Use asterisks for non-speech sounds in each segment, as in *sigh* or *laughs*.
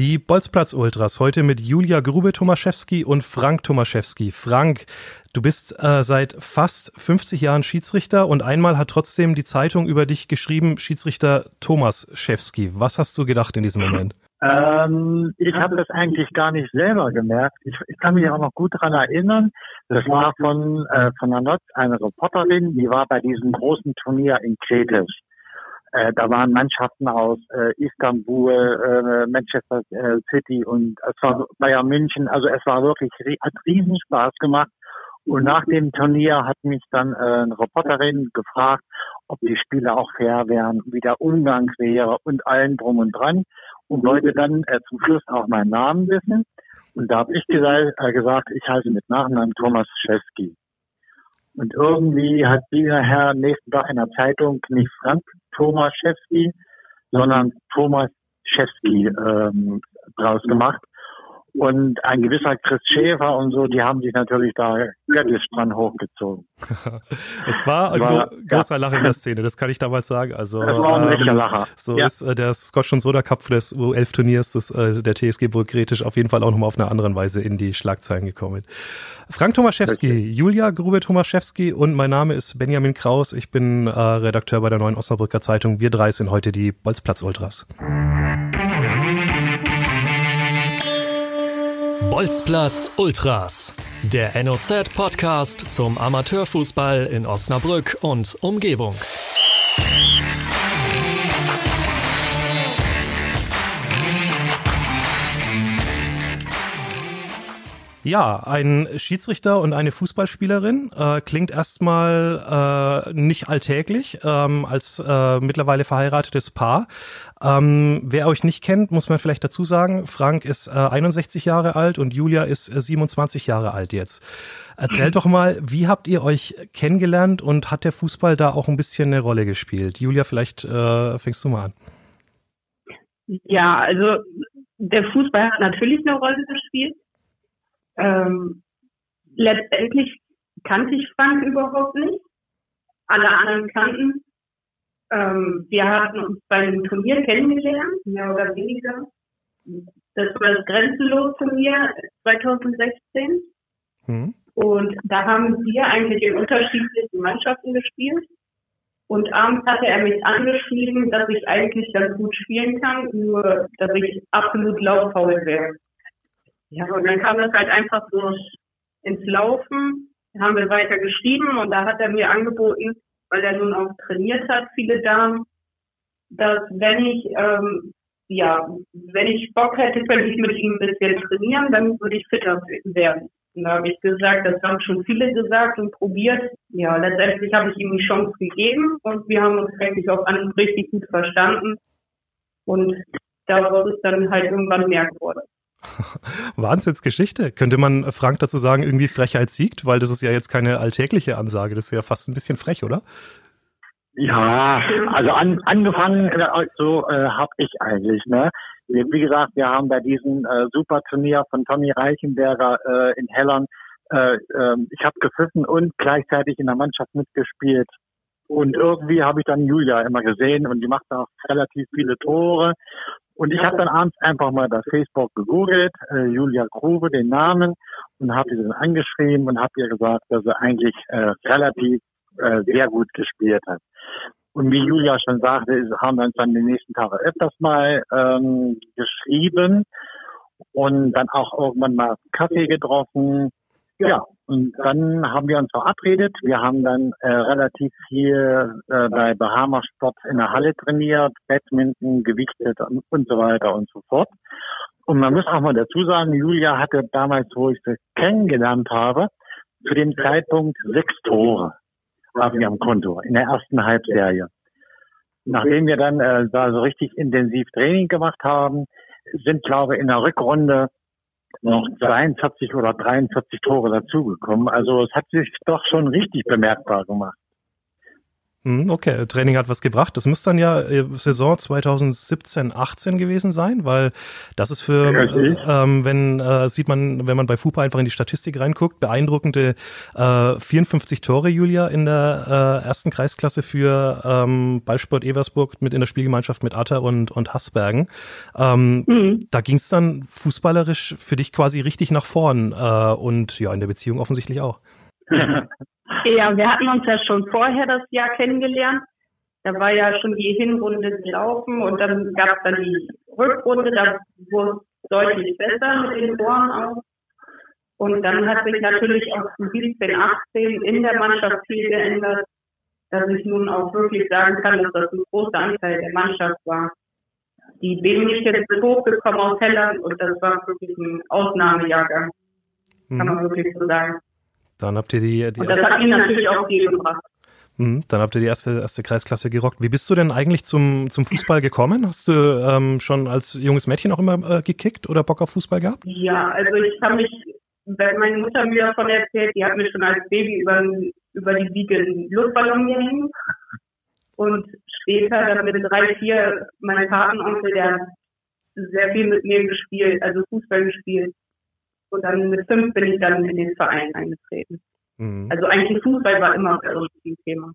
Die Bolzplatz-Ultras heute mit Julia Grube-Tomaszewski und Frank Tomaszewski. Frank, du bist äh, seit fast 50 Jahren Schiedsrichter und einmal hat trotzdem die Zeitung über dich geschrieben, Schiedsrichter Tomaszewski. Was hast du gedacht in diesem Moment? Ähm, ich habe das eigentlich gar nicht selber gemerkt. Ich, ich kann mich auch noch gut daran erinnern. Das war von, äh, von der Notz eine Reporterin, die war bei diesem großen Turnier in Kretis. Äh, da waren Mannschaften aus äh, Istanbul, äh, Manchester äh, City und es war Bayern München. Also es war wirklich, hat riesen Spaß gemacht. Und nach dem Turnier hat mich dann äh, eine Reporterin gefragt, ob die Spiele auch fair wären, wie der Umgang wäre und allen drum und dran. Und wollte dann äh, zum Schluss auch meinen Namen wissen. Und da habe ich gesagt, gesagt, ich heiße mit Nachnamen Thomas Schewski. Und irgendwie hat dieser Herr nächsten Tag in der Zeitung nicht Frank Tomaszewski, sondern Thomas Schewski ähm, draus gemacht. Und ein gewisser Chris Schäfer und so, die haben sich natürlich da göttlich dran hochgezogen. *laughs* es war ein war, großer ja. Lacher in der Szene, das kann ich damals sagen. Also, das war ein ähm, Lacher. So ja. ist äh, der Scotch und Soda Cup des U11-Turniers des, äh, der TSG Burgretisch auf jeden Fall auch nochmal auf eine andere Weise in die Schlagzeilen gekommen. Frank Tomaszewski. Julia Grube Tomaszewski und mein Name ist Benjamin Kraus. Ich bin äh, Redakteur bei der Neuen Osnabrücker Zeitung. Wir drei sind heute die Bolzplatz Bolzplatz Ultras, der NOZ-Podcast zum Amateurfußball in Osnabrück und Umgebung. Ja, ein Schiedsrichter und eine Fußballspielerin äh, klingt erstmal äh, nicht alltäglich ähm, als äh, mittlerweile verheiratetes Paar. Ähm, wer euch nicht kennt, muss man vielleicht dazu sagen, Frank ist äh, 61 Jahre alt und Julia ist äh, 27 Jahre alt jetzt. Erzählt doch mal, wie habt ihr euch kennengelernt und hat der Fußball da auch ein bisschen eine Rolle gespielt? Julia, vielleicht äh, fängst du mal an. Ja, also der Fußball hat natürlich eine Rolle gespielt. Ähm, letztendlich kannte ich Frank überhaupt nicht. Alle anderen kannten. Ähm, wir hatten uns beim Turnier kennengelernt, mehr oder weniger. Das war das Grenzenlos-Turnier 2016. Mhm. Und da haben wir eigentlich in unterschiedlichen Mannschaften gespielt. Und abends hatte er mich angeschrieben, dass ich eigentlich ganz gut spielen kann, nur dass ich absolut lauffaul wäre. Ja, und dann kam das halt einfach so ins Laufen. Dann haben wir weiter geschrieben und da hat er mir angeboten, weil er nun auch trainiert hat, viele Damen, dass wenn ich, ähm, ja, wenn ich Bock hätte, könnte ich mit ihm ein bisschen trainieren, dann würde ich fitter werden. Und da habe ich gesagt, das haben schon viele gesagt und probiert. Ja, letztendlich habe ich ihm die Chance gegeben und wir haben uns eigentlich auch an richtig gut verstanden. Und daraus ist dann halt irgendwann mehr geworden. *laughs* Wahnsinnsgeschichte. Könnte man Frank dazu sagen, irgendwie Frechheit siegt? Weil das ist ja jetzt keine alltägliche Ansage. Das ist ja fast ein bisschen frech, oder? Ja, also an, angefangen äh, so äh, habe ich eigentlich. Ne? Wie gesagt, wir haben bei diesem äh, Superturnier von Tommy Reichenberger äh, in Hellern, äh, äh, ich habe gepfiffen und gleichzeitig in der Mannschaft mitgespielt. Und irgendwie habe ich dann Julia immer gesehen und die macht auch relativ viele Tore. Und ich habe dann abends einfach mal bei Facebook gegoogelt, äh, Julia Grube, den Namen, und habe sie dann angeschrieben und habe ihr gesagt, dass sie eigentlich äh, relativ äh, sehr gut gespielt hat. Und wie Julia schon sagte, haben wir uns dann die nächsten Tage öfters mal ähm, geschrieben und dann auch irgendwann mal Kaffee getroffen. Ja, und dann haben wir uns verabredet. Wir haben dann äh, relativ viel äh, bei Bahama Sport in der Halle trainiert, Badminton, gewichtet und, und so weiter und so fort. Und man muss auch mal dazu sagen, Julia hatte damals, wo ich sie kennengelernt habe, zu dem Zeitpunkt sechs Tore auf ihrem Konto in der ersten Halbserie. Nachdem wir dann äh, da so richtig intensiv Training gemacht haben, sind, glaube ich, in der Rückrunde noch 42 oder 43 Tore dazugekommen. Also es hat sich doch schon richtig bemerkbar gemacht. Hm, okay, Training hat was gebracht. Das muss dann ja äh, Saison 2017, 18 gewesen sein, weil das ist für, äh, ähm, wenn äh, sieht man, wenn man bei FUPA einfach in die Statistik reinguckt, beeindruckende äh, 54 Tore, Julia, in der äh, ersten Kreisklasse für ähm, Ballsport Eversburg mit in der Spielgemeinschaft mit Atta und, und Hassbergen. Ähm, mhm. Da ging es dann fußballerisch für dich quasi richtig nach vorn äh, und ja, in der Beziehung offensichtlich auch. *laughs* Ja, wir hatten uns ja schon vorher das Jahr kennengelernt. Da war ja schon die Hinrunde gelaufen und dann gab es dann die Rückrunde, da wurde es deutlich besser mit den Toren auch. Und dann hat sich natürlich auch 17, 18 in der Mannschaft viel geändert, dass ich nun auch wirklich sagen kann, dass das ein großer Anteil der Mannschaft war. Die bin ich jetzt hochgekommen aus Helland und das war wirklich ein Ausnahmejahrgang. Kann man mhm. wirklich so sagen. Dann habt ihr die, die Und das hat ihn natürlich auch viel gebracht. Mhm, dann habt ihr die erste, erste Kreisklasse gerockt. Wie bist du denn eigentlich zum, zum Fußball gekommen? Hast du ähm, schon als junges Mädchen auch immer äh, gekickt oder Bock auf Fußball gehabt? Ja, also ich kann mich, wenn meine Mutter mir davon erzählt, die hat mir schon als Baby über, über die Wiege einen Luftballon gehängt. Und später dann mit drei, vier, mein Patenonkel, der hat sehr viel mit mir gespielt, also Fußball gespielt. Und dann mit fünf bin ich dann in den Verein eingetreten. Mhm. Also eigentlich Fußball war immer uns ein Thema.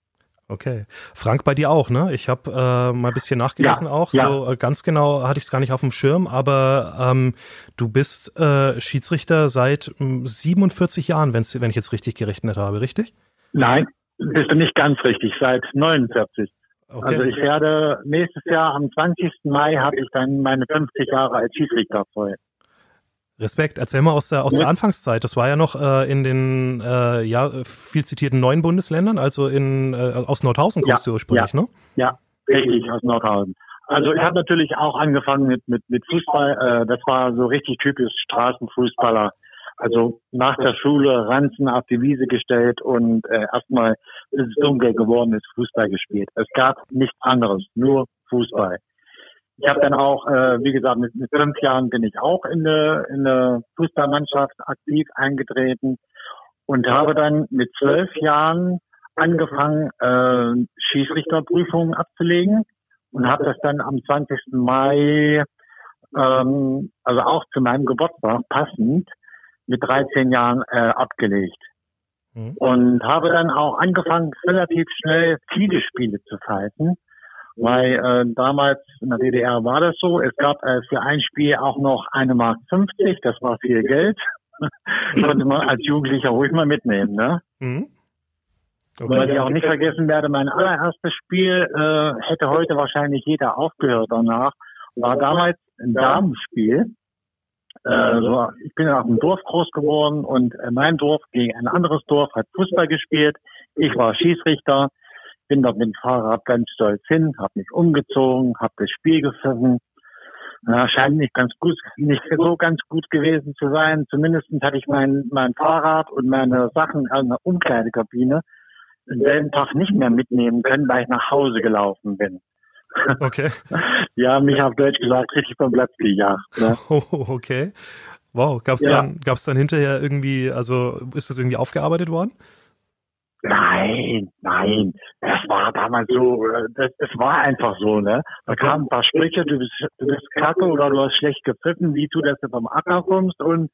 Okay. Frank, bei dir auch, ne? Ich habe äh, mal ein bisschen nachgelesen ja, auch. Ja. So äh, ganz genau hatte ich es gar nicht auf dem Schirm, aber ähm, du bist äh, Schiedsrichter seit 47 hm, Jahren, wenn's, wenn ich jetzt richtig gerechnet habe, richtig? Nein, bist du nicht ganz richtig, seit 49. Okay. Also ich werde nächstes Jahr am 20. Mai habe ich dann meine 50 Jahre als Schiedsrichter voll. Respekt. Erzähl mal aus der, aus der Anfangszeit. Das war ja noch äh, in den äh, ja, viel zitierten neuen Bundesländern, also in, äh, aus Nordhausen kommst ja, du ursprünglich, ja, ne? Ja, richtig, aus Nordhausen. Also ich habe natürlich auch angefangen mit, mit, mit Fußball. Äh, das war so richtig typisch Straßenfußballer. Also nach der Schule Ranzen auf die Wiese gestellt und äh, erstmal, bis es dunkel geworden ist, Fußball gespielt. Es gab nichts anderes, nur Fußball. Ich habe dann auch, äh, wie gesagt, mit, mit fünf Jahren bin ich auch in eine, in eine Fußballmannschaft aktiv eingetreten und habe dann mit zwölf Jahren angefangen, äh, Schiedsrichterprüfungen abzulegen und habe das dann am 20. Mai, ähm, also auch zu meinem Geburtstag passend, mit 13 Jahren äh, abgelegt. Mhm. Und habe dann auch angefangen, relativ schnell viele Spiele zu pfeifen weil äh, damals in der DDR war das so. Es gab äh, für ein Spiel auch noch eine Mark 50, das war viel Geld. *laughs* Konnte man als Jugendlicher ruhig mal mitnehmen, ne? Mhm. Okay. Was ich auch nicht vergessen werde, mein allererstes Spiel äh, hätte heute wahrscheinlich jeder aufgehört danach. War damals ein Damenspiel. Äh, so, ich bin auf dem Dorf groß geworden und äh, mein Dorf gegen ein anderes Dorf hat Fußball gespielt. Ich war Schießrichter bin dort mit dem Fahrrad ganz stolz hin, habe mich umgezogen, habe das Spiel gepfiffen. Ja, scheint nicht ganz gut, nicht so ganz gut gewesen zu sein. Zumindest hatte ich mein, mein Fahrrad und meine Sachen in der Umkleidekabine den selben Tag nicht mehr mitnehmen können, weil ich nach Hause gelaufen bin. Okay. *laughs* ja, mich auf Deutsch gesagt richtig vom Platz gejagt. Ne? *laughs* Oh, okay. Wow. Gab's ja. dann, gab's dann hinterher irgendwie, also ist das irgendwie aufgearbeitet worden? Nein, nein, das war damals so, äh, das, das war einfach so, ne? Da kamen ein paar Sprüche, du bist, du bist kacke oder du hast schlecht gepfiffen, wie du, dass du vom Acker kommst und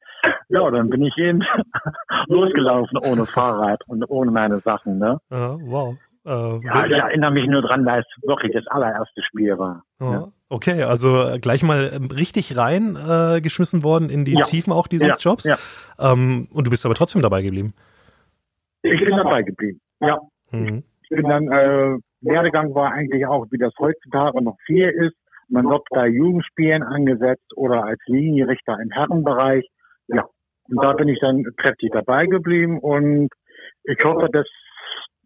ja, dann bin ich eben *laughs* losgelaufen ohne Fahrrad und ohne meine Sachen, ne? Ja, wow. Äh, ja, ich erinnere mich nur dran, weil es wirklich das allererste Spiel war. Ja. Ja. Okay, also gleich mal ähm, richtig rein äh, geschmissen worden in die Tiefen auch dieses Jobs. Ähm, und du bist aber trotzdem dabei geblieben. Ich bin dabei geblieben. Ja. Mhm. Ich bin dann, äh, Werdegang war eigentlich auch, wie das heutzutage noch viel ist. Man wird bei Jugendspielen angesetzt oder als Linienrichter im Herrenbereich. Ja. Und da bin ich dann kräftig dabei geblieben und ich hoffe, dass,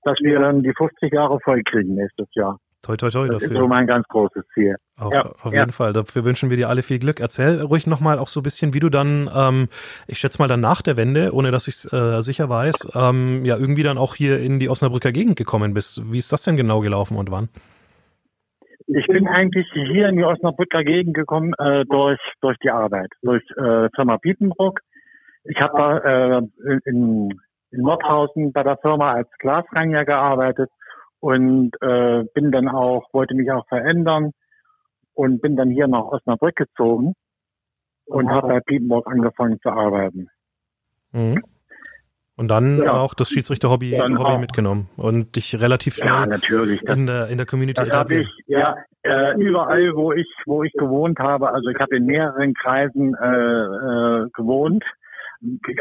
dass wir dann die 50 Jahre voll kriegen nächstes Jahr. Toi, toi, toi das dafür. ist so mein ganz großes Ziel. Auf, ja, auf jeden Fall. Dafür wünschen wir dir alle viel Glück. Erzähl ruhig nochmal auch so ein bisschen, wie du dann, ähm, ich schätze mal dann nach der Wende, ohne dass ich es äh, sicher weiß, ähm, ja irgendwie dann auch hier in die Osnabrücker Gegend gekommen bist. Wie ist das denn genau gelaufen und wann? Ich bin eigentlich hier in die Osnabrücker Gegend gekommen äh, durch durch die Arbeit, durch äh, Firma Bietenbruck. Ich habe da äh, in, in Nordhausen bei der Firma als Glasreiniger gearbeitet und äh, bin dann auch, wollte mich auch verändern und bin dann hier nach Osnabrück gezogen und habe bei Piepenburg angefangen zu arbeiten. Mhm. Und dann ja. auch das Schiedsrichter-Hobby Hobby mitgenommen und dich relativ schnell ja, natürlich. in der in der Community das etabliert. Ich, ja, äh, überall, wo ich wo ich gewohnt habe. Also ich habe in mehreren Kreisen äh, äh, gewohnt.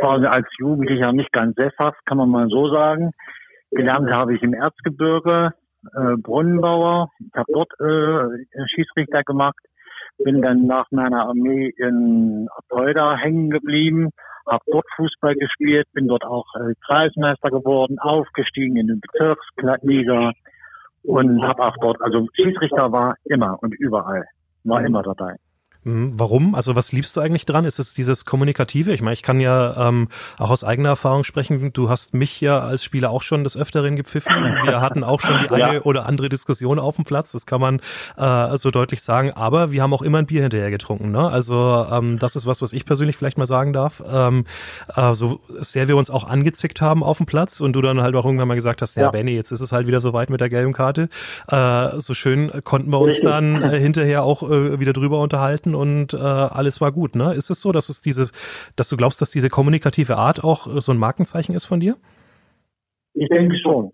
War als Jugendlicher nicht ganz sesshaft, kann man mal so sagen. Gelernt habe ich im Erzgebirge, äh, Brunnenbauer. Ich habe dort äh, Schiedsrichter gemacht. Bin dann nach meiner Armee in Apolda hängen geblieben habe dort Fußball gespielt, bin dort auch äh, Kreismeister geworden, aufgestiegen in den Bezirksliga und habe auch dort, also Schiedsrichter war immer und überall, war mhm. immer dabei. Mhm. Warum? Also was liebst du eigentlich dran? Ist es dieses Kommunikative? Ich meine, ich kann ja ähm, auch aus eigener Erfahrung sprechen. Du hast mich ja als Spieler auch schon des Öfteren gepfiffen. Wir hatten auch schon die *laughs* eine ja. oder andere Diskussion auf dem Platz. Das kann man äh, so deutlich sagen. Aber wir haben auch immer ein Bier hinterher getrunken. Ne? Also ähm, das ist was, was ich persönlich vielleicht mal sagen darf. Ähm, äh, so sehr wir uns auch angezickt haben auf dem Platz und du dann halt auch irgendwann mal gesagt hast, ja, ja Benny, jetzt ist es halt wieder so weit mit der gelben Karte. Äh, so schön konnten wir uns dann äh, hinterher auch äh, wieder drüber unterhalten und äh, alles war gut. Ne? Ist es so, dass es dieses, dass du glaubst, dass diese kommunikative Art auch äh, so ein Markenzeichen ist von dir? Ich denke schon.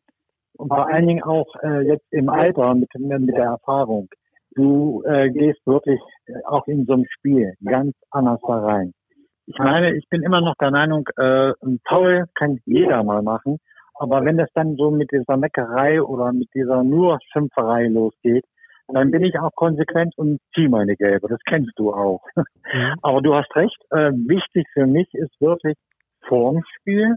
Und vor allen Dingen auch äh, jetzt im Alter mit, mit der Erfahrung. Du äh, gehst wirklich äh, auch in so einem Spiel ganz anders da rein. Ich meine, ich bin immer noch der Meinung, äh, ein Foul kann jeder mal machen. Aber wenn das dann so mit dieser Meckerei oder mit dieser nur Schimpferei losgeht, dann bin ich auch konsequent und ziehe meine Gelbe. Das kennst du auch. Mhm. *laughs* Aber du hast recht. Äh, wichtig für mich ist wirklich vorm Spiel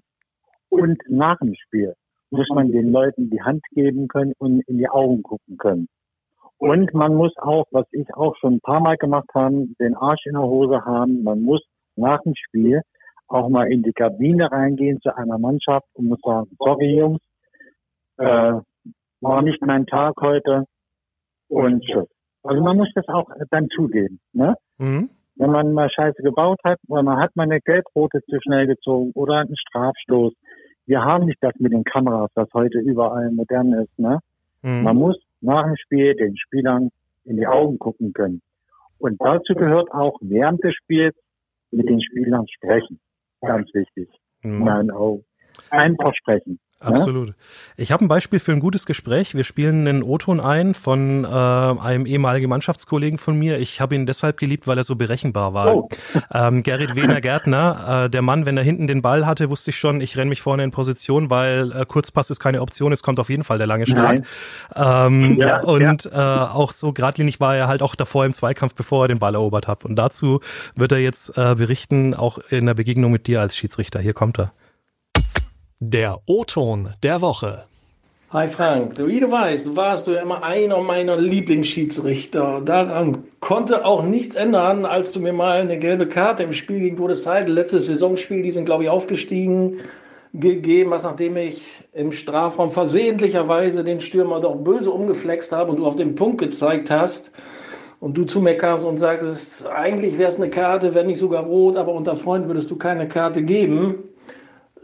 und nach dem Spiel muss man den Leuten die Hand geben können und in die Augen gucken können. Und man muss auch, was ich auch schon ein paar Mal gemacht habe, den Arsch in der Hose haben. Man muss nach dem Spiel auch mal in die Kabine reingehen zu einer Mannschaft und muss sagen, sorry Jungs, äh, war nicht mein Tag heute, und Schutz. Also man muss das auch dann zugeben. Ne? Mhm. Wenn man mal Scheiße gebaut hat, weil man hat mal eine Gelbrote zu schnell gezogen oder einen Strafstoß. Wir haben nicht das mit den Kameras, was heute überall modern ist. Ne? Mhm. Man muss nach dem Spiel den Spielern in die Augen gucken können. Und dazu gehört auch während des Spiels mit den Spielern sprechen. Ganz wichtig. Mhm. In meinen Augen. Einfach sprechen. Absolut. Ich habe ein Beispiel für ein gutes Gespräch. Wir spielen einen O-Ton ein von äh, einem ehemaligen Mannschaftskollegen von mir. Ich habe ihn deshalb geliebt, weil er so berechenbar war. Oh. Ähm, Gerrit Wehner Gärtner, äh, der Mann, wenn er hinten den Ball hatte, wusste ich schon, ich renne mich vorne in Position, weil äh, Kurzpass ist keine Option, es kommt auf jeden Fall der lange Schlag. Ähm, ja, und ja. Äh, auch so geradlinig war er halt auch davor im Zweikampf, bevor er den Ball erobert hat. Und dazu wird er jetzt äh, berichten, auch in der Begegnung mit dir als Schiedsrichter. Hier kommt er. Der O-Ton der Woche. Hi Frank, wie du weißt, warst du ja immer einer meiner Lieblingsschiedsrichter. Daran konnte auch nichts ändern, als du mir mal eine gelbe Karte im Spiel gegen Todesheide, letztes Saisonspiel, die sind glaube ich aufgestiegen, gegeben hast, nachdem ich im Strafraum versehentlicherweise den Stürmer doch böse umgeflext habe und du auf den Punkt gezeigt hast und du zu mir kamst und sagtest, eigentlich wäre es eine Karte, wenn nicht sogar rot, aber unter Freunden würdest du keine Karte geben.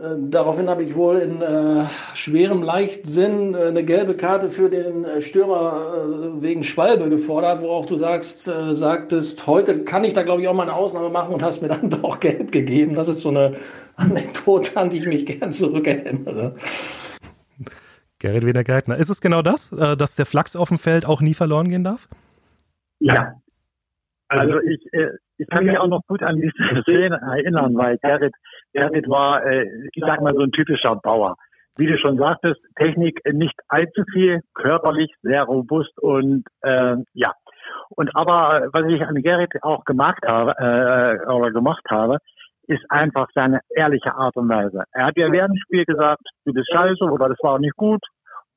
Äh, daraufhin habe ich wohl in äh, schwerem Leichtsinn äh, eine gelbe Karte für den äh, Stürmer äh, wegen Schwalbe gefordert, worauf du sagst, äh, sagtest, heute kann ich da glaube ich auch mal eine Ausnahme machen und hast mir dann *laughs* doch gelb gegeben. Das ist so eine *laughs* Anekdote, an die ich mich gern zurückerinnere. Gerrit Wiener Gärtner. Ist es genau das, dass der Flachs auf dem Feld auch nie verloren gehen darf? Ja. Also ich, ich kann mich auch noch gut an diese Szene erinnern, weil Gerrit Gerrit war, äh, ich sag mal, so ein typischer Bauer. Wie du schon sagtest, Technik nicht allzu viel, körperlich sehr robust und äh, ja. Und aber was ich an Gerrit auch gemacht habe äh, oder gemacht habe, ist einfach seine ehrliche Art und Weise. Er hat ja während dem Spiel gesagt, du bist scheiße oder das war nicht gut.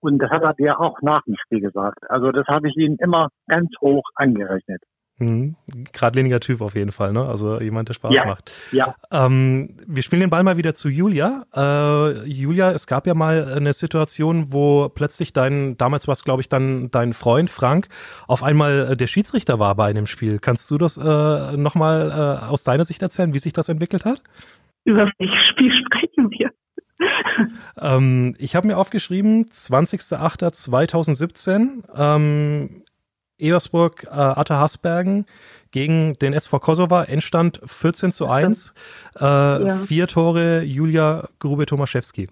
Und das hat er dir auch nach dem Spiel gesagt. Also das habe ich ihm immer ganz hoch angerechnet. Mhm. Gradliniger Typ auf jeden Fall, ne? Also jemand, der Spaß ja, macht. Ja. Ähm, wir spielen den Ball mal wieder zu Julia. Äh, Julia, es gab ja mal eine Situation, wo plötzlich dein, damals war es, glaube ich, dann dein Freund Frank, auf einmal äh, der Schiedsrichter war bei einem Spiel. Kannst du das äh, nochmal äh, aus deiner Sicht erzählen, wie sich das entwickelt hat? Über welches Spiel sprechen wir? Ähm, ich habe mir aufgeschrieben, 20.08.2017, ähm, Eversburg, äh, Atta Hasbergen gegen den SV Kosova, Endstand 14 zu 1, äh, ja. vier Tore Julia Grube-Tomaszewski.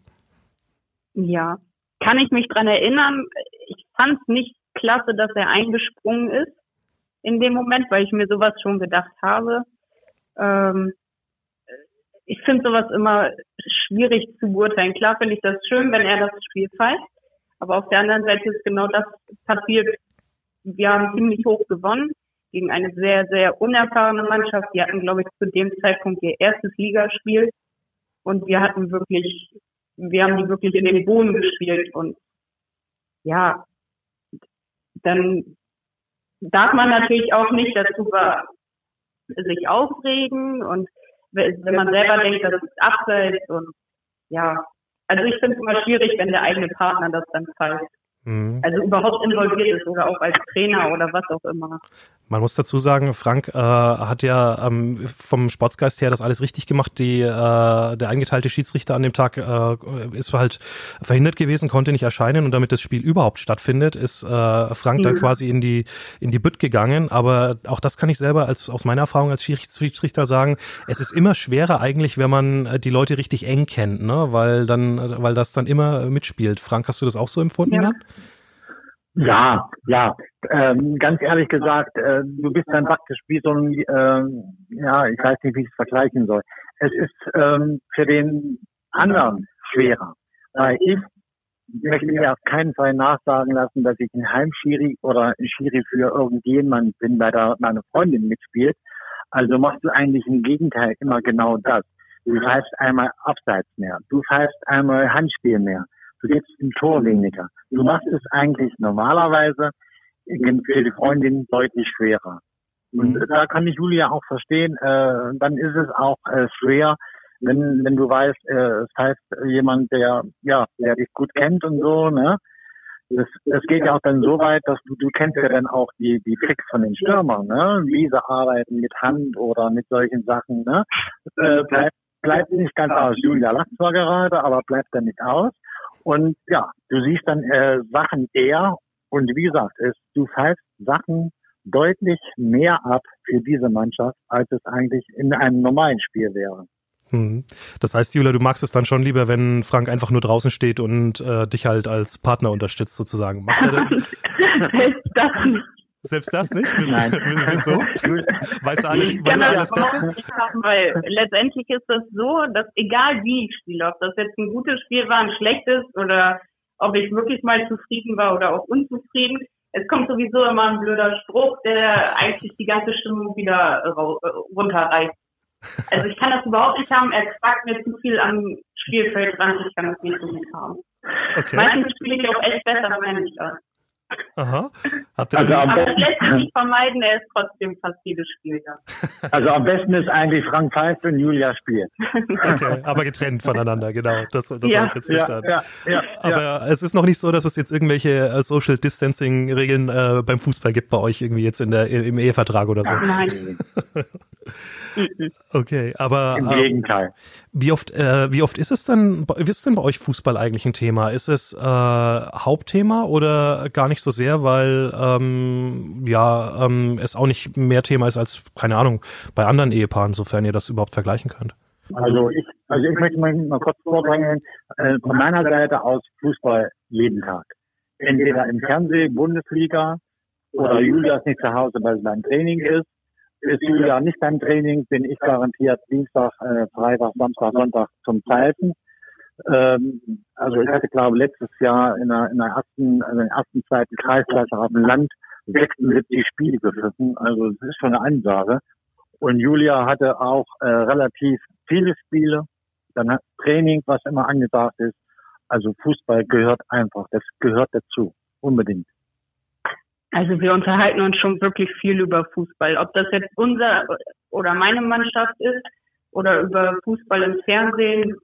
Ja, kann ich mich dran erinnern. Ich fand es nicht klasse, dass er eingesprungen ist in dem Moment, weil ich mir sowas schon gedacht habe. Ähm, ich finde sowas immer schwierig zu beurteilen. Klar finde ich das schön, wenn er das Spiel pfeift, aber auf der anderen Seite ist genau das passiert. Wir haben ziemlich hoch gewonnen gegen eine sehr, sehr unerfahrene Mannschaft. Die hatten, glaube ich, zu dem Zeitpunkt ihr erstes Ligaspiel und wir hatten wirklich, wir haben die wirklich in den Boden gespielt und ja, dann darf man natürlich auch nicht dazu sich aufregen und wenn man selber denkt, das ist abseits und ja, also ich finde es immer schwierig, wenn der eigene Partner das dann pfeift. Mhm. Also überhaupt involviert ist oder auch als Trainer oder was auch immer. Man muss dazu sagen, Frank äh, hat ja ähm, vom Sportsgeist her das alles richtig gemacht. Die, äh, der eingeteilte Schiedsrichter an dem Tag äh, ist halt verhindert gewesen, konnte nicht erscheinen und damit das Spiel überhaupt stattfindet, ist äh, Frank mhm. dann quasi in die in die Bütt gegangen. Aber auch das kann ich selber als aus meiner Erfahrung als Schiedsrichter sagen. Es ist immer schwerer eigentlich, wenn man äh, die Leute richtig eng kennt, ne? weil dann weil das dann immer mitspielt. Frank, hast du das auch so empfunden? Ja. Ja, ja. Ähm, ganz ehrlich gesagt, äh, du bist dann praktisch wie so ein, äh, ja, ich weiß nicht, wie ich es vergleichen soll. Es ist ähm, für den anderen schwerer, weil ich möchte mir auf keinen Fall nachsagen lassen, dass ich ein Heimschiri oder ein Schiri für irgendjemand bin, weil da meine Freundin mitspielt. Also machst du eigentlich im Gegenteil immer genau das. Du pfeifst einmal Abseits mehr, du pfeifst einmal Handspiel mehr du gibst ein Tor weniger. Du machst es eigentlich normalerweise für die Freundin deutlich schwerer. Und mhm. da kann ich Julia auch verstehen, äh, dann ist es auch äh, schwer, wenn, wenn du weißt, äh, es heißt jemand, der, ja, der dich gut kennt und so, ne? Das, das geht ja auch dann so weit, dass du, du kennst ja dann auch die, die Tricks von den Stürmern, ne? Wie sie arbeiten mit Hand oder mit solchen Sachen, ne? Äh, bleibt, bleibt nicht ganz aus. Julia lacht zwar gerade, aber bleibt dann nicht aus. Und ja, du siehst dann äh, Sachen eher und wie gesagt, es, du pfeifst Sachen deutlich mehr ab für diese Mannschaft, als es eigentlich in einem normalen Spiel wäre. Hm. Das heißt, Julia, du magst es dann schon lieber, wenn Frank einfach nur draußen steht und äh, dich halt als Partner unterstützt, sozusagen. Macht er *laughs* das nicht. Selbst das nicht? Nein. *laughs* Wieso? *laughs* Weißt du alles, weißt du alles besser? Haben, weil letztendlich ist das so, dass egal wie ich spiele, ob das jetzt ein gutes Spiel war, ein schlechtes oder ob ich wirklich mal zufrieden war oder auch unzufrieden, es kommt sowieso immer ein blöder Spruch, der eigentlich die ganze Stimmung wieder runterreißt. Also ich kann das überhaupt nicht haben. Er quackt mir zu viel am Spielfeld dran. Ich kann das nicht so gut haben. Okay. Meistens spiele ich auch echt besser, wenn ich das. Aha. Habt ihr also am besten, lässt sich vermeiden, er ist trotzdem fast jedes Spiel da. *laughs* Also am besten ist eigentlich Frank Pfeif und Julia spielt. *laughs* Okay, aber getrennt voneinander, genau. Das, das ja. habe ich jetzt verstanden. Ja, ja, ja, aber ja. es ist noch nicht so, dass es jetzt irgendwelche äh, Social Distancing Regeln äh, beim Fußball gibt bei euch irgendwie jetzt in der, im Ehevertrag oder so. Nein. *laughs* okay, aber im Gegenteil. Ähm, wie oft, äh, wie oft ist es denn, ist denn bei euch Fußball eigentlich ein Thema? Ist es äh, Hauptthema oder gar nicht so sehr, weil ähm, ja ähm, es auch nicht mehr Thema ist als keine Ahnung bei anderen Ehepaaren, sofern ihr das überhaupt vergleichen könnt? Also ich, also ich möchte mal, mal kurz vorbringen, äh, von meiner Seite aus Fußball jeden Tag. Entweder im Fernsehen, Bundesliga oder Julias nicht zu Hause, weil es beim Training ist ist Julia nicht beim Training, bin ich garantiert Dienstag, äh, Freitag, Samstag, Sonntag zum Zeiten. Ähm, also ich hatte, glaube letztes Jahr in der, in der ersten, also in der ersten, zweiten Kreisklasse auf dem Land 76 Spiele gepfiffen. Also das ist schon eine Ansage. Und Julia hatte auch äh, relativ viele Spiele. Dann hat Training, was immer angesagt ist. Also Fußball gehört einfach, das gehört dazu, unbedingt. Also wir unterhalten uns schon wirklich viel über Fußball. Ob das jetzt unser oder meine Mannschaft ist oder über Fußball im Fernsehen,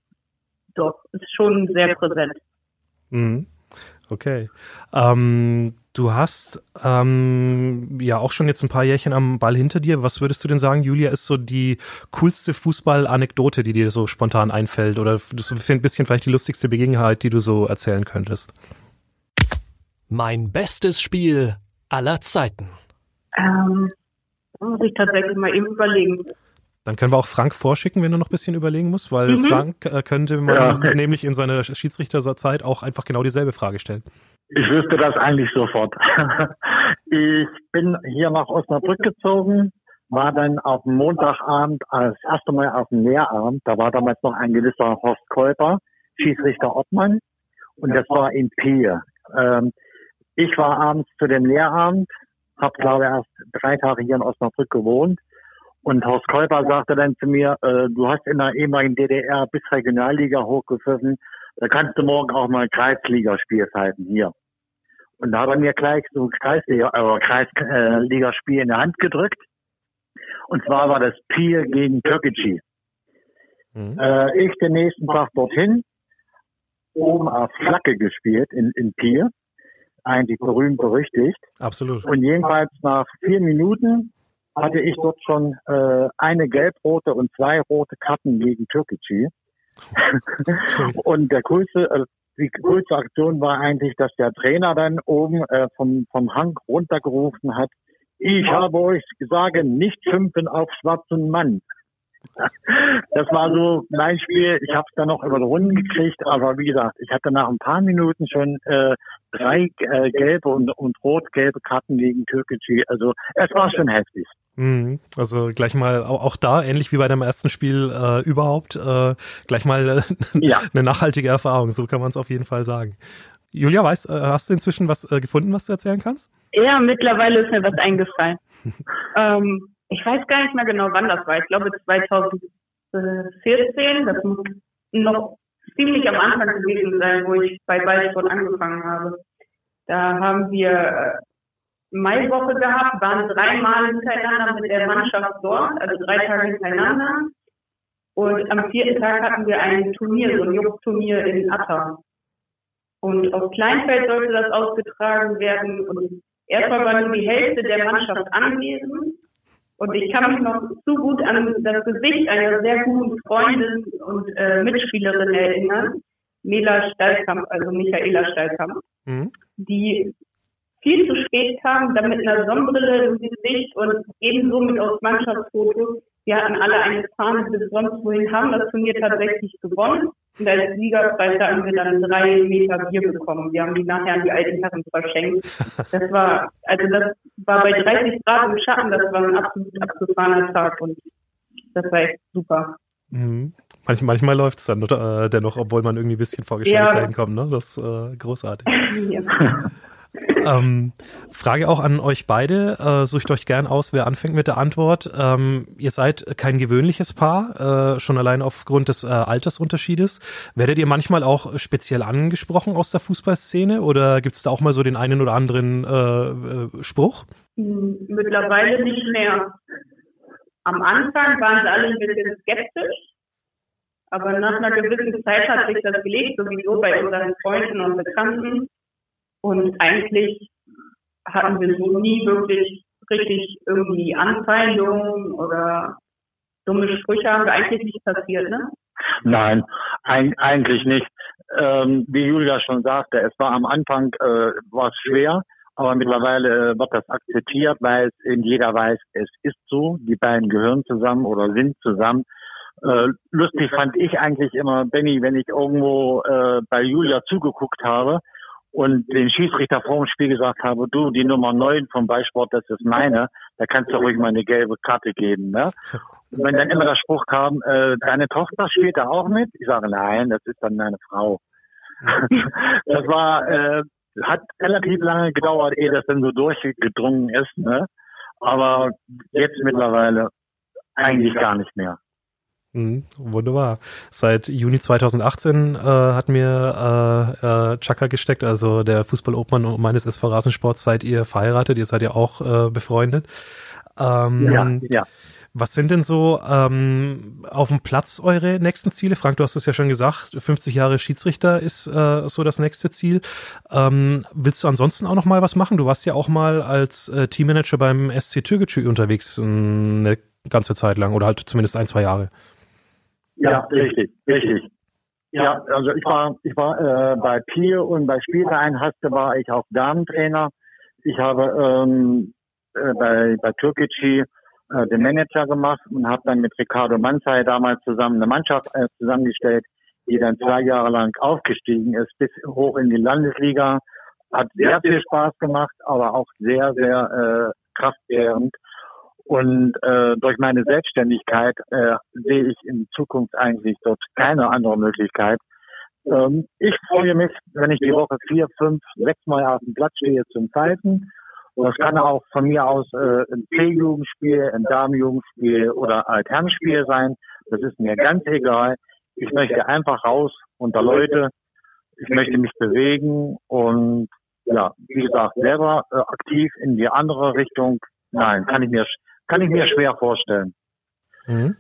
doch, ist schon sehr präsent. Mhm. Okay. Ähm, Du hast ähm, ja auch schon jetzt ein paar Jährchen am Ball hinter dir. Was würdest du denn sagen, Julia, ist so die coolste Fußball-Anekdote, die dir so spontan einfällt? Oder so ein bisschen vielleicht die lustigste Begebenheit, die du so erzählen könntest? Mein bestes Spiel aller Zeiten. Ähm, muss ich tatsächlich mal eben überlegen. Dann können wir auch Frank vorschicken, wenn er noch ein bisschen überlegen muss, weil mhm. Frank äh, könnte man ja. nämlich in seiner Schiedsrichterzeit auch einfach genau dieselbe Frage stellen. Ich wüsste das eigentlich sofort. *laughs* ich bin hier nach Osnabrück gezogen, war dann auf dem Montagabend als erste Mal auf dem Lehrabend. Da war damals noch ein gewisser Horst Kolper, Schiedsrichter Ottmann. Und das war in Pier. Ähm, ich war abends zu dem Lehrabend, habe glaube ich erst drei Tage hier in Osnabrück gewohnt. Und Horst Kolper sagte dann zu mir, äh, du hast in der ehemaligen DDR bis Regionalliga hochgepfiffen, da kannst du morgen auch mal Kreisligaspielzeiten hier. Und da hat er mir gleich so Kreisliga, äh, Kreisligaspiel in der Hand gedrückt. Und zwar war das Pier gegen Türkgücü. Mhm. Äh, ich den nächsten Tag dorthin, oben auf Flagge gespielt in, in Pier. Eigentlich berühmt berüchtigt. Absolut. Und jedenfalls nach vier Minuten hatte ich dort schon äh, eine gelb-rote und zwei rote Karten gegen Türkgücü. *laughs* und der größte, äh, die größte Aktion war eigentlich, dass der Trainer dann oben äh, vom, vom Hang runtergerufen hat, ich habe euch gesagt, nicht schimpfen auf schwarzen Mann. Das war so mein Spiel. Ich habe es dann noch über die Runden gekriegt, aber wie gesagt, ich hatte nach ein paar Minuten schon äh, drei äh, gelbe und, und rot-gelbe Karten gegen Türkgücü. Also es war schon heftig. Mhm. Also gleich mal auch, auch da, ähnlich wie bei deinem ersten Spiel äh, überhaupt, äh, gleich mal äh, *laughs* ja. eine nachhaltige Erfahrung, so kann man es auf jeden Fall sagen. Julia, weißt, äh, hast du inzwischen was äh, gefunden, was du erzählen kannst? Ja, mittlerweile ist mir was eingefallen. *laughs* ähm, ich weiß gar nicht mehr genau, wann das war. Ich glaube 2014, das muss noch ziemlich am Anfang gewesen sein, wo ich bei Ballsport angefangen habe. Da haben wir äh, Maiwoche gehabt, waren dreimal hintereinander mit der Mannschaft dort, also drei Tage hintereinander. Und am vierten Tag hatten wir ein Turnier, so ein Jugendturnier in Atta. Und auf Kleinfeld sollte das ausgetragen werden. Und erstmal war nur die Hälfte der Mannschaft anwesend. Und ich kann mich noch zu gut an das Gesicht einer sehr guten Freundin und äh, Mitspielerin erinnern, Mela Steilkamp, also Michaela Steilkamp, mhm. die viel zu spät kam, dann mit einer Sonnenbrille im Gesicht und ebenso mit aus Mannschaftsfotos. Wir hatten alle eine Fahne bis sonst wohin, haben das Turnier tatsächlich gewonnen. Und als Siegerpreis haben wir dann drei Meter Bier bekommen. Wir haben die nachher an die alten Herren verschenkt. Das war, also das war bei 30 Grad im Schatten, das war ein absolut abgefahrener Tag und das war echt super. Mhm. Manch, manchmal läuft es dann äh, dennoch, obwohl man irgendwie ein bisschen vorgestellt ja. dahin kommt, ne? Das ist äh, großartig. *laughs* ja. Ähm, Frage auch an euch beide. Äh, sucht euch gern aus, wer anfängt mit der Antwort. Ähm, ihr seid kein gewöhnliches Paar, äh, schon allein aufgrund des äh, Altersunterschiedes. Werdet ihr manchmal auch speziell angesprochen aus der Fußballszene oder gibt es da auch mal so den einen oder anderen äh, äh, Spruch? Mittlerweile nicht mehr. Am Anfang waren sie alle ein bisschen skeptisch, aber nach einer gewissen Zeit hat sich das gelegt, sowieso bei unseren Freunden und Bekannten. Und eigentlich hatten wir so nie wirklich richtig irgendwie Anfeindungen oder dumme Sprüche haben wir eigentlich nicht passiert, ne? Nein, ein, eigentlich nicht. Ähm, wie Julia schon sagte, es war am Anfang äh, war schwer, aber mittlerweile äh, wird das akzeptiert, weil es in jeder weiß, es ist so, die beiden gehören zusammen oder sind zusammen. Äh, lustig fand ich eigentlich immer, Benny, wenn ich irgendwo äh, bei Julia zugeguckt habe, und den Schiedsrichter vor dem Spiel gesagt habe, du, die Nummer 9 vom Beisport, das ist meine, da kannst du ruhig mal eine gelbe Karte geben. Ne? Und wenn dann immer der Spruch kam, äh, deine Tochter spielt da auch mit? Ich sage, nein, das ist dann meine Frau. *laughs* das war, äh, hat relativ lange gedauert, ehe das dann so durchgedrungen ist. Ne? Aber jetzt mittlerweile eigentlich gar nicht mehr. Mhm, wunderbar. Seit Juni 2018 äh, hat mir äh, äh, Chaka gesteckt, also der Fußballobmann meines SV Rasensports. Seid ihr verheiratet? Ihr seid ja auch äh, befreundet. Ähm, ja, ja. Was sind denn so ähm, auf dem Platz eure nächsten Ziele? Frank, du hast es ja schon gesagt, 50 Jahre Schiedsrichter ist äh, so das nächste Ziel. Ähm, willst du ansonsten auch noch mal was machen? Du warst ja auch mal als äh, Teammanager beim SC Türkgücü unterwegs eine ganze Zeit lang oder halt zumindest ein, zwei Jahre. Ja, richtig, richtig. Ja, also ich war, ich war äh, bei Pier und bei Spielverein Haste war ich auch Damentrainer. Ich habe ähm, äh, bei, bei Türkgücü äh, den Manager gemacht und habe dann mit Ricardo Manzai damals zusammen eine Mannschaft äh, zusammengestellt, die dann zwei Jahre lang aufgestiegen ist bis hoch in die Landesliga. Hat sehr viel Spaß gemacht, aber auch sehr, sehr äh, kraftzehrend. Und äh, durch meine Selbstständigkeit äh, sehe ich in Zukunft eigentlich dort keine andere Möglichkeit. Ähm, ich freue mich, wenn ich die Woche vier, fünf, sechs Mal auf dem Platz stehe zum Pfeifen und das kann auch von mir aus äh, ein C-Jugendspiel, ein Damenjugendspiel oder Alternspiel sein. Das ist mir ganz egal. Ich möchte einfach raus unter Leute. Ich möchte mich bewegen und ja, wie gesagt, selber äh, aktiv in die andere Richtung. Nein, kann ich mir kann ich mir schwer vorstellen. Mhm.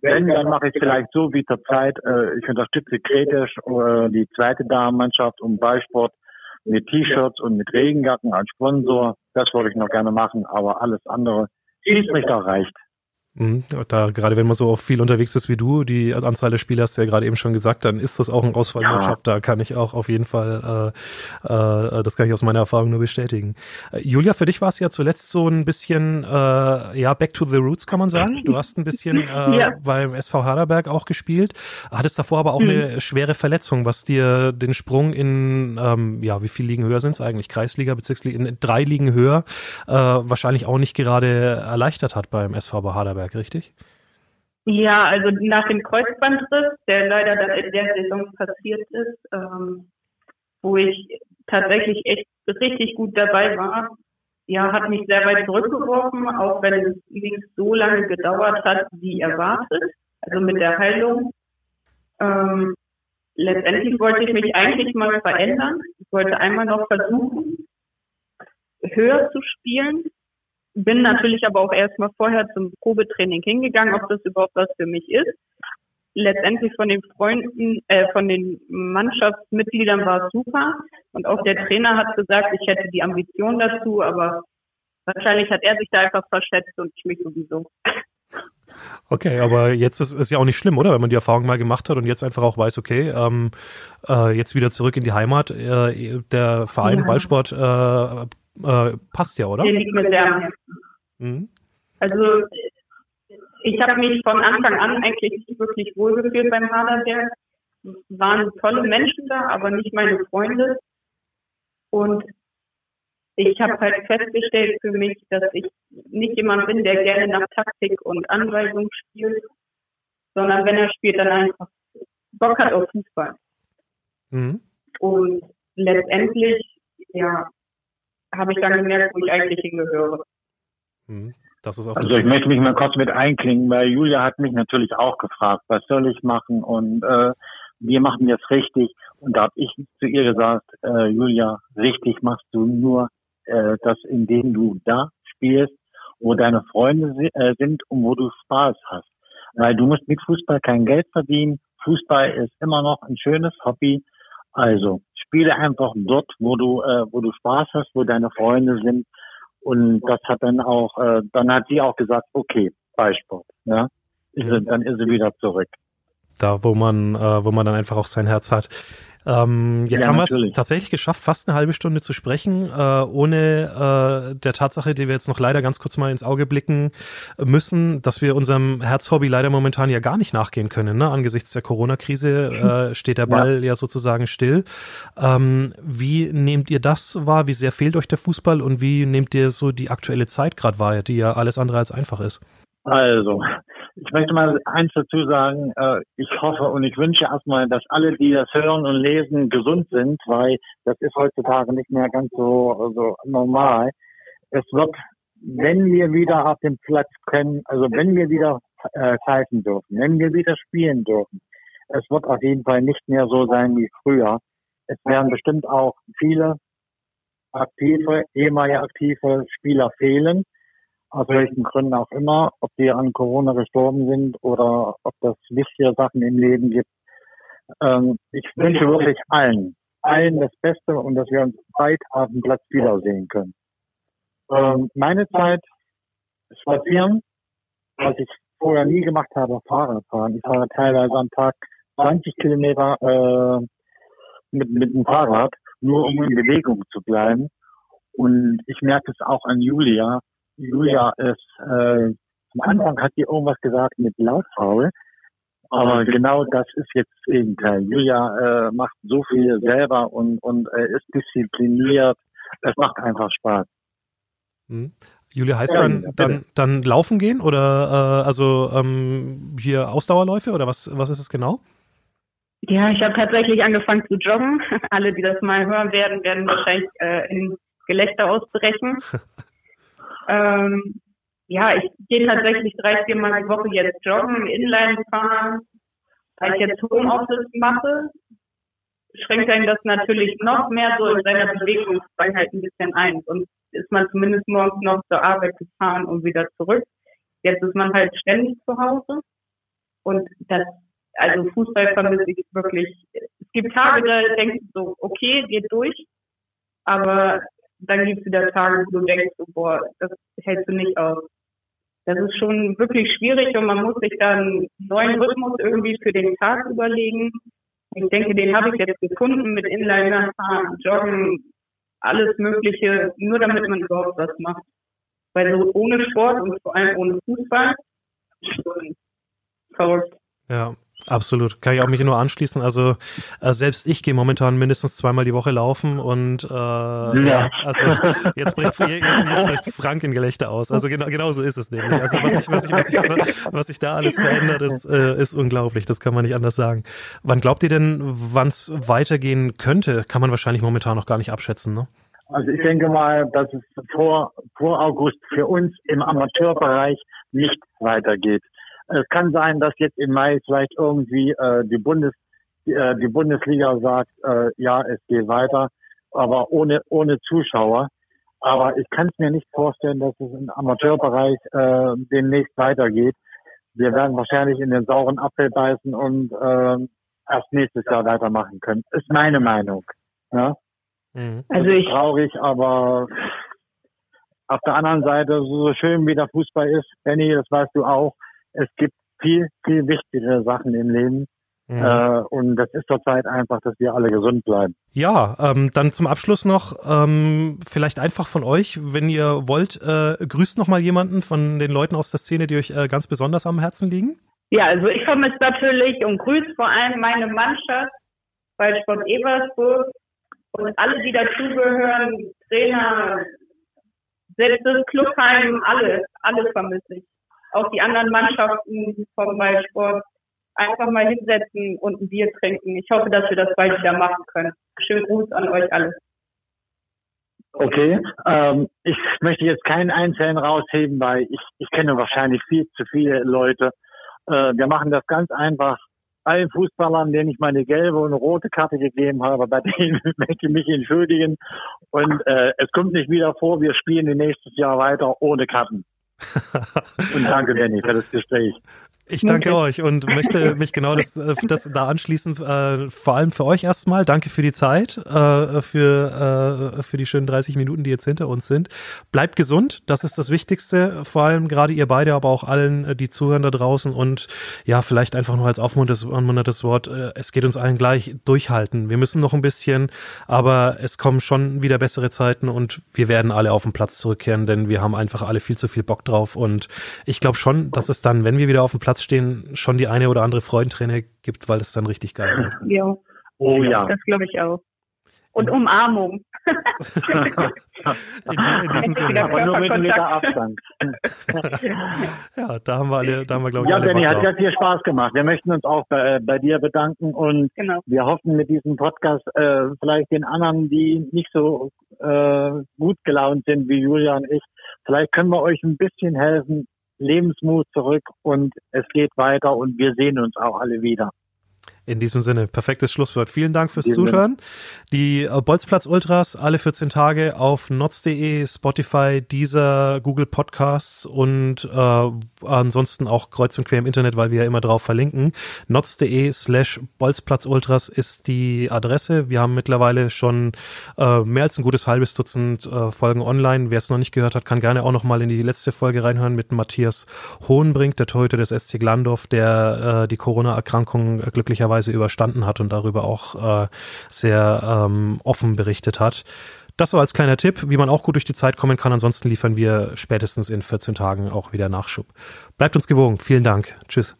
Wenn, dann mache ich vielleicht so wie zur Zeit. Äh, ich unterstütze kritisch äh, die zweite Damenmannschaft um Ballsport mit T-Shirts und mit Regenjacken als Sponsor. Das wollte ich noch gerne machen, aber alles andere Schiedsrichter reicht. Mhm. Da, gerade wenn man so viel unterwegs ist wie du, die Anzahl der Spieler hast du ja gerade eben schon gesagt, dann ist das auch ein Ausfallmatchup. Ja. Da kann ich auch auf jeden Fall, äh, äh, das kann ich aus meiner Erfahrung nur bestätigen. Äh, Julia, für dich war es ja zuletzt so ein bisschen, äh, ja, back to the roots, kann man sagen. Du hast ein bisschen *laughs* äh, ja. beim SV Haderberg auch gespielt, hattest davor aber auch mhm. eine schwere Verletzung, was dir den Sprung in, ähm, ja, wie viele Ligen höher sind es eigentlich? Kreisliga, Bezirksliga, in drei Ligen höher, äh, wahrscheinlich auch nicht gerade erleichtert hat beim SV Haderberg. Nürnberg, richtig? Ja, also nach dem Kreuzbandriss, der leider dann in der Saison passiert ist, ähm, wo ich tatsächlich echt richtig gut dabei war, ja, hat mich sehr weit zurückgeworfen, auch wenn es nicht so lange gedauert hat, wie erwartet, also mit der Heilung. Ähm, letztendlich wollte ich mich eigentlich mal verändern. Ich wollte einmal noch versuchen, höher zu spielen, bin natürlich aber auch erstmal vorher zum Probetraining hingegangen, ob das überhaupt was für mich ist. Letztendlich von den Freunden, äh, von den Mannschaftsmitgliedern war es super. Und auch der Trainer hat gesagt, ich hätte die Ambition dazu, aber wahrscheinlich hat er sich da einfach verschätzt und ich mich sowieso. Okay, aber jetzt ist es ja auch nicht schlimm, oder? Wenn man die Erfahrung mal gemacht hat und jetzt einfach auch weiß, okay, ähm, äh, jetzt wieder zurück in die Heimat. Äh, der Verein ja. Ballsport äh, äh, passt ja, oder? Der liegt mir sehr mhm. Also ich habe mich von Anfang an eigentlich nicht wirklich wohlgefühlt beim Haderberg. Es waren tolle Menschen da, aber nicht meine Freunde. Und ich habe halt festgestellt für mich, dass ich nicht jemand bin, der gerne nach Taktik und Anweisung spielt, sondern wenn er spielt, dann einfach Bock hat auf Fußball. Mhm. Und letztendlich, ja, habe ich dann gemerkt, wo ich eigentlich hingehöre. Hm, also ich möchte mich mal kurz mit einklingen, weil Julia hat mich natürlich auch gefragt, was soll ich machen und äh, wir machen jetzt richtig. Und da habe ich zu ihr gesagt, äh, Julia, richtig machst du nur äh, das, indem du da spielst, wo deine Freunde äh, sind und wo du Spaß hast. Weil du musst mit Fußball kein Geld verdienen. Fußball ist immer noch ein schönes Hobby. Also spiele einfach dort, wo du, äh, wo du Spaß hast, wo deine Freunde sind. Und das hat dann auch, äh, dann hat sie auch gesagt, okay, Ballsport, ja. Ist sie, dann ist sie wieder zurück. Da, wo man, äh, wo man dann einfach auch sein Herz hat. Ähm, jetzt ja, haben wir es tatsächlich geschafft, fast eine halbe Stunde zu sprechen, äh, ohne äh, der Tatsache, die wir jetzt noch leider ganz kurz mal ins Auge blicken müssen, dass wir unserem Herzhobby leider momentan ja gar nicht nachgehen können. Ne? Angesichts der Corona-Krise äh, *laughs* steht der Ball ja, ja sozusagen still. Ähm, wie nehmt ihr das wahr? Wie sehr fehlt euch der Fußball und wie nehmt ihr so die aktuelle Zeit gerade wahr, die ja alles andere als einfach ist? Also, ich möchte mal eins dazu sagen. Äh, ich hoffe und ich wünsche erstmal, dass alle, die das hören und lesen, gesund sind, weil das ist heutzutage nicht mehr ganz so, so normal. Es wird, wenn wir wieder auf dem Platz können, also wenn wir wieder äh, dürfen, wenn wir wieder spielen dürfen, es wird auf jeden Fall nicht mehr so sein wie früher. Es werden bestimmt auch viele aktive, ehemalige aktive Spieler fehlen. Aus welchen Gründen auch immer, ob die an Corona gestorben sind oder ob das wichtige Sachen im Leben gibt. Ähm, ich wünsche wirklich allen, allen das Beste und dass wir uns bald auf dem Platz wiedersehen können. Ähm, meine Zeit spazieren, was ich vorher nie gemacht habe, Fahrradfahren. Ich fahre teilweise am Tag 20 Kilometer äh, mit, mit dem Fahrrad, nur um in Bewegung zu bleiben. Und ich merke es auch an Julia. Julia ist, äh, am Anfang hat sie irgendwas gesagt mit lautfaul. Aber genau das ist jetzt das Gegenteil. Julia äh, macht so viel selber und, und äh, ist diszipliniert. Es macht einfach Spaß. Hm. Julia heißt dann, ja, dann, dann laufen gehen oder äh, also ähm, hier Ausdauerläufe oder was, was ist es genau? Ja, ich habe tatsächlich angefangen zu joggen. *laughs* Alle, die das mal hören werden, werden wahrscheinlich äh, in Gelächter ausbrechen. *laughs* ähm, ja, ich gehe tatsächlich drei, vier Mal die Woche jetzt joggen, Inline fahren. Da ich jetzt Homeoffice mache, schränkt einen das natürlich noch mehr so in seiner Bewegungsfreiheit ein bisschen ein. Und ist man zumindest morgens noch zur Arbeit gefahren und wieder zurück. Jetzt ist man halt ständig zu Hause. Und das, also Fußball vermisse ich wirklich. Es gibt Tage, da denkst du so, okay, geht durch. Aber dann gibt es wieder Tage, wo du denkst, so, boah, das hältst du nicht aus. Das ist schon wirklich schwierig und man muss sich dann einen neuen Rhythmus irgendwie für den Tag überlegen. Ich denke, den habe ich jetzt gefunden mit Inliner fahren, Joggen, alles Mögliche, nur damit man überhaupt was macht. Weil so ohne Sport und vor allem ohne Fußball schon verrückt. Ja, Absolut, kann ich auch mich nur anschließen. Also äh, selbst ich gehe momentan mindestens zweimal die Woche laufen und äh, ja. also jetzt bricht, jetzt, jetzt bricht Frank in Gelächter aus. Also genau, genau so ist es nämlich. Also was sich was ich, was ich, was ich da alles verändert, ist, äh, ist unglaublich. Das kann man nicht anders sagen. Wann glaubt ihr denn, wann es weitergehen könnte? Kann man wahrscheinlich momentan noch gar nicht abschätzen, ne? Also ich denke mal, dass es vor, vor August für uns im Amateurbereich nicht weitergeht. Es kann sein, dass jetzt im Mai vielleicht irgendwie äh, die, Bundes, äh, die Bundesliga sagt, äh, ja, es geht weiter, aber ohne, ohne Zuschauer. Aber ich kann es mir nicht vorstellen, dass es im Amateurbereich äh, demnächst weitergeht. Wir werden wahrscheinlich in den sauren Apfel beißen und äh, erst nächstes Jahr weitermachen können. Ist meine Meinung. Ja? Mhm. Also ich traurig, aber auf der anderen Seite, so schön wie der Fußball ist, Benny, das weißt du auch, es gibt viel, viel wichtigere Sachen im Leben. Mhm. Äh, und das ist zurzeit einfach, dass wir alle gesund bleiben. Ja, ähm, dann zum Abschluss noch ähm, vielleicht einfach von euch, wenn ihr wollt, äh, grüßt noch mal jemanden von den Leuten aus der Szene, die euch äh, ganz besonders am Herzen liegen. Ja, also ich vermisse natürlich und grüße vor allem meine Mannschaft bei Sport Eversburg und alle, die dazugehören, Trainer, selbst das Clubheim, alle, alle vermisse ich auch die anderen Mannschaften vom Ballsport einfach mal hinsetzen und ein Bier trinken. Ich hoffe, dass wir das bald wieder machen können. Schönen Gruß an euch alle. Okay, ähm, ich möchte jetzt keinen Einzelnen rausheben, weil ich, ich kenne wahrscheinlich viel zu viele Leute. Äh, wir machen das ganz einfach. Allen Fußballern, denen ich meine gelbe und rote Karte gegeben habe, bei denen *laughs* möchte ich mich entschuldigen. Und äh, es kommt nicht wieder vor, wir spielen nächstes Jahr weiter ohne Karten. Und danke, Danny, für das Gespräch. Ich danke okay. euch und möchte *laughs* mich genau das, äh, das da anschließen. Äh, vor allem für euch erstmal. Danke für die Zeit, äh, für, äh, für die schönen 30 Minuten, die jetzt hinter uns sind. Bleibt gesund, das ist das Wichtigste. Vor allem gerade ihr beide, aber auch allen, äh, die zuhören da draußen. Und ja, vielleicht einfach nur als aufmunterndes Wort. Äh, es geht uns allen gleich durchhalten. Wir müssen noch ein bisschen, aber es kommen schon wieder bessere Zeiten und wir werden alle auf den Platz zurückkehren, denn wir haben einfach alle viel zu viel Bock drauf. Und ich glaube schon, dass es dann, wenn wir wieder auf dem Platz Platz stehen, schon die eine oder andere Freudenträne gibt, weil es dann richtig geil wird. Ja. Oh ja. Das glaube ich auch. Und Umarmung. in, in diesem Sinne. Aber nur mit einem Meter Abstand. *laughs* ja, da haben wir alle, da haben wir, glaube ich, Ja, Benny, hat ganz viel Spaß gemacht. Wir möchten uns auch bei, bei dir bedanken und genau. wir hoffen mit diesem Podcast äh, vielleicht den anderen, die nicht so äh, gut gelaunt sind wie Julia und ich, vielleicht können wir euch ein bisschen helfen, Lebensmut zurück und es geht weiter und wir sehen uns auch alle wieder. In diesem Sinne, perfektes Schlusswort. Vielen Dank fürs Zuhören. Die äh, Bolzplatz Ultras alle 14 Tage auf notz.de, Spotify, Deezer, Google Podcasts und äh, ansonsten auch kreuz und quer im Internet, weil wir ja immer drauf verlinken. notz.de slash Bolzplatz Ultras ist die Adresse. Wir haben mittlerweile schon äh, mehr als ein gutes halbes Dutzend äh, Folgen online. Wer es noch nicht gehört hat, kann gerne auch noch mal in die letzte Folge reinhören mit Matthias Hohenbrink, der Torhüter des SC Glandorf, der äh, die Corona-Erkrankung glücklicherweise Weise überstanden hat und darüber auch äh, sehr ähm, offen berichtet hat. Das so als kleiner Tipp, wie man auch gut durch die Zeit kommen kann. Ansonsten liefern wir spätestens in 14 Tagen auch wieder Nachschub. Bleibt uns gewogen. Vielen Dank. Tschüss.